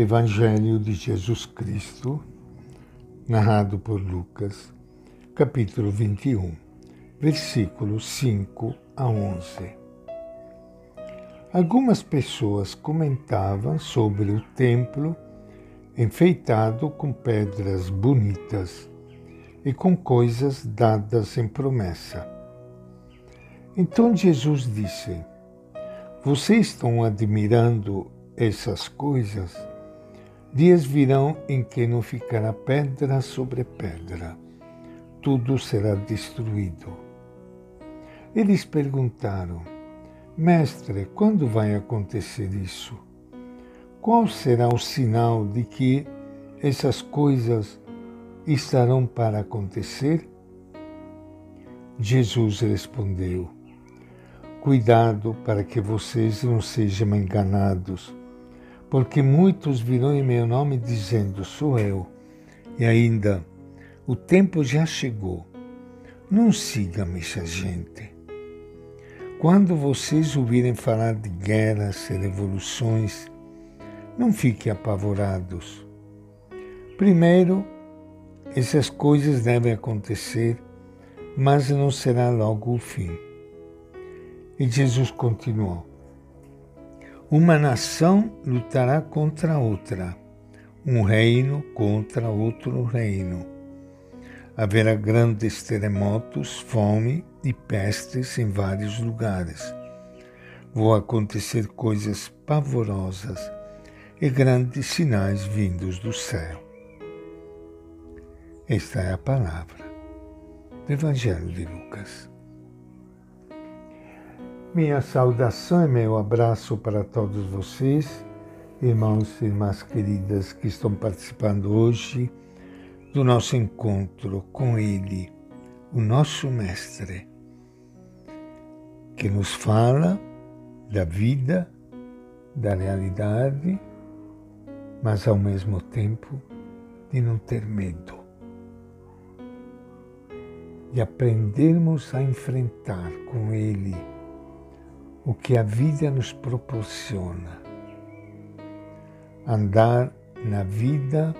Evangelho de Jesus Cristo, narrado por Lucas, capítulo 21, versículos 5 a 11. Algumas pessoas comentavam sobre o templo enfeitado com pedras bonitas e com coisas dadas em promessa. Então Jesus disse: Vocês estão admirando essas coisas? Dias virão em que não ficará pedra sobre pedra, tudo será destruído. Eles perguntaram: Mestre, quando vai acontecer isso? Qual será o sinal de que essas coisas estarão para acontecer? Jesus respondeu: Cuidado para que vocês não sejam enganados porque muitos virão em meu nome dizendo: Sou eu. E ainda, o tempo já chegou. Não sigam essa gente. Quando vocês ouvirem falar de guerras e revoluções, não fiquem apavorados. Primeiro, essas coisas devem acontecer, mas não será logo o fim. E Jesus continuou: uma nação lutará contra outra, um reino contra outro reino. Haverá grandes terremotos, fome e pestes em vários lugares. Vão acontecer coisas pavorosas e grandes sinais vindos do céu. Esta é a palavra do Evangelho de Lucas. Minha saudação e meu abraço para todos vocês, irmãos e irmãs queridas que estão participando hoje do nosso encontro com Ele, o nosso Mestre, que nos fala da vida, da realidade, mas ao mesmo tempo de não ter medo, de aprendermos a enfrentar com Ele o que a vida nos proporciona. Andar na vida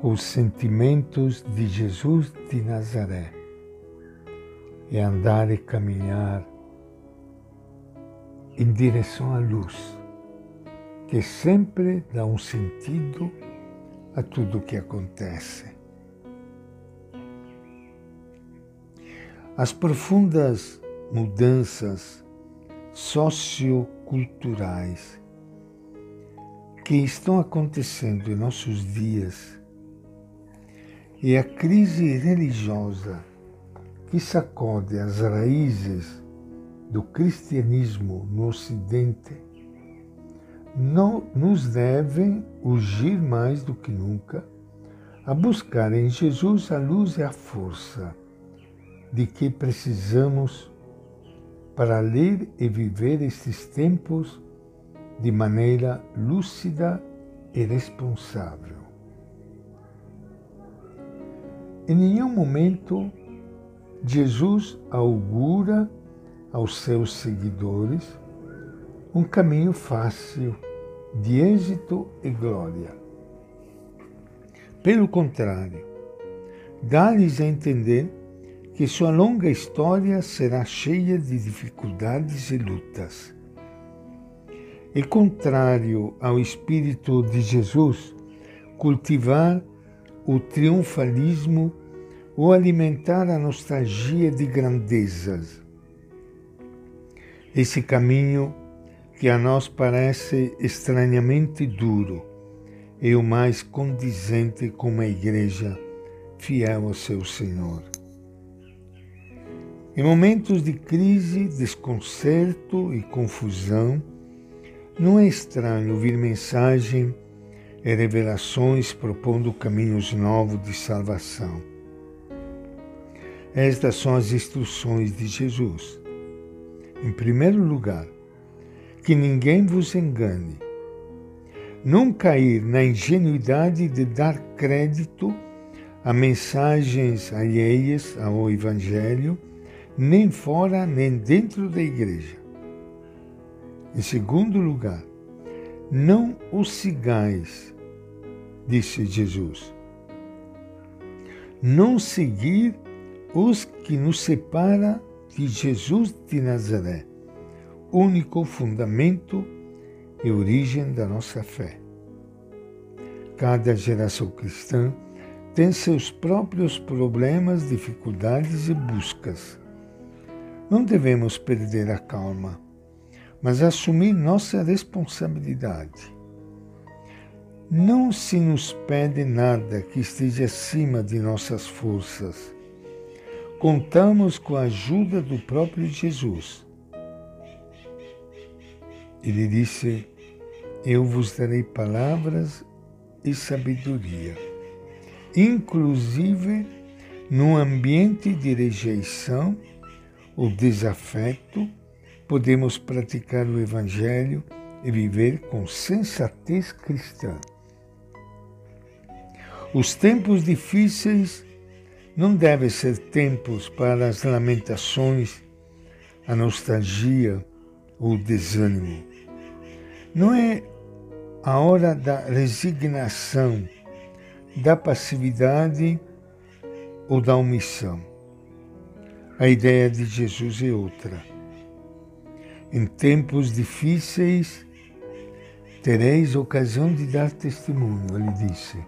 com os sentimentos de Jesus de Nazaré e andar e caminhar em direção à luz, que sempre dá um sentido a tudo o que acontece. As profundas mudanças socioculturais. Que estão acontecendo em nossos dias e a crise religiosa que sacode as raízes do cristianismo no Ocidente. Não nos devem urgir mais do que nunca a buscar em Jesus a luz e a força de que precisamos para ler e viver estes tempos de maneira lúcida e responsável. Em nenhum momento Jesus augura aos seus seguidores um caminho fácil de êxito e glória. Pelo contrário, dá-lhes a entender que sua longa história será cheia de dificuldades e lutas. É contrário ao espírito de Jesus cultivar o triunfalismo ou alimentar a nostalgia de grandezas. Esse caminho que a nós parece estranhamente duro é o mais condizente com uma igreja fiel ao seu Senhor. Em momentos de crise, desconcerto e confusão, não é estranho ouvir mensagem e revelações propondo caminhos novos de salvação. Estas são as instruções de Jesus. Em primeiro lugar, que ninguém vos engane. Não cair na ingenuidade de dar crédito a mensagens alheias ao Evangelho nem fora nem dentro da igreja. Em segundo lugar, Não os sigais, disse Jesus. Não seguir os que nos separa de Jesus de Nazaré, único fundamento e origem da nossa fé. Cada geração cristã tem seus próprios problemas, dificuldades e buscas. Não devemos perder a calma, mas assumir nossa responsabilidade. Não se nos pede nada que esteja acima de nossas forças contamos com a ajuda do próprio Jesus. Ele disse: Eu vos darei palavras e sabedoria, inclusive num ambiente de rejeição ou desafeto, podemos praticar o Evangelho e viver com sensatez cristã. Os tempos difíceis não devem ser tempos para as lamentações, a nostalgia ou o desânimo. Não é a hora da resignação, da passividade ou da omissão. A ideia de Jesus é outra. Em tempos difíceis, tereis ocasião de dar testemunho, ele disse.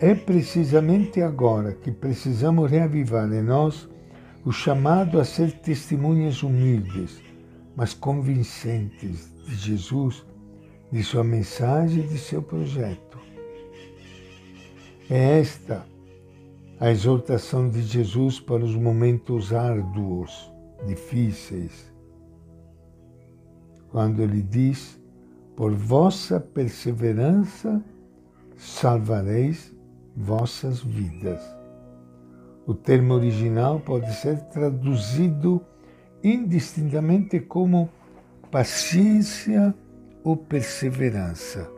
É precisamente agora que precisamos reavivar em nós o chamado a ser testemunhas humildes, mas convincentes de Jesus, de sua mensagem e de seu projeto. É esta a exortação de Jesus para os momentos árduos, difíceis, quando ele diz: Por vossa perseverança salvareis vossas vidas. O termo original pode ser traduzido indistintamente como paciência ou perseverança.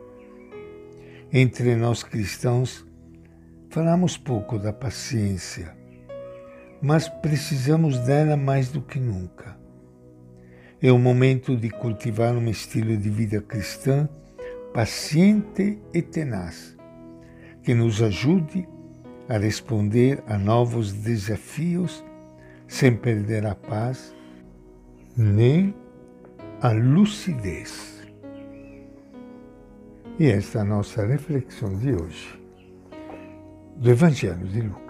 Entre nós cristãos, falamos pouco da paciência, mas precisamos dela mais do que nunca. É o momento de cultivar um estilo de vida cristã paciente e tenaz que nos ajude a responder a novos desafios sem perder a paz nem a lucidez. E esta é a nossa reflexão de hoje do Evangelho de Lucas.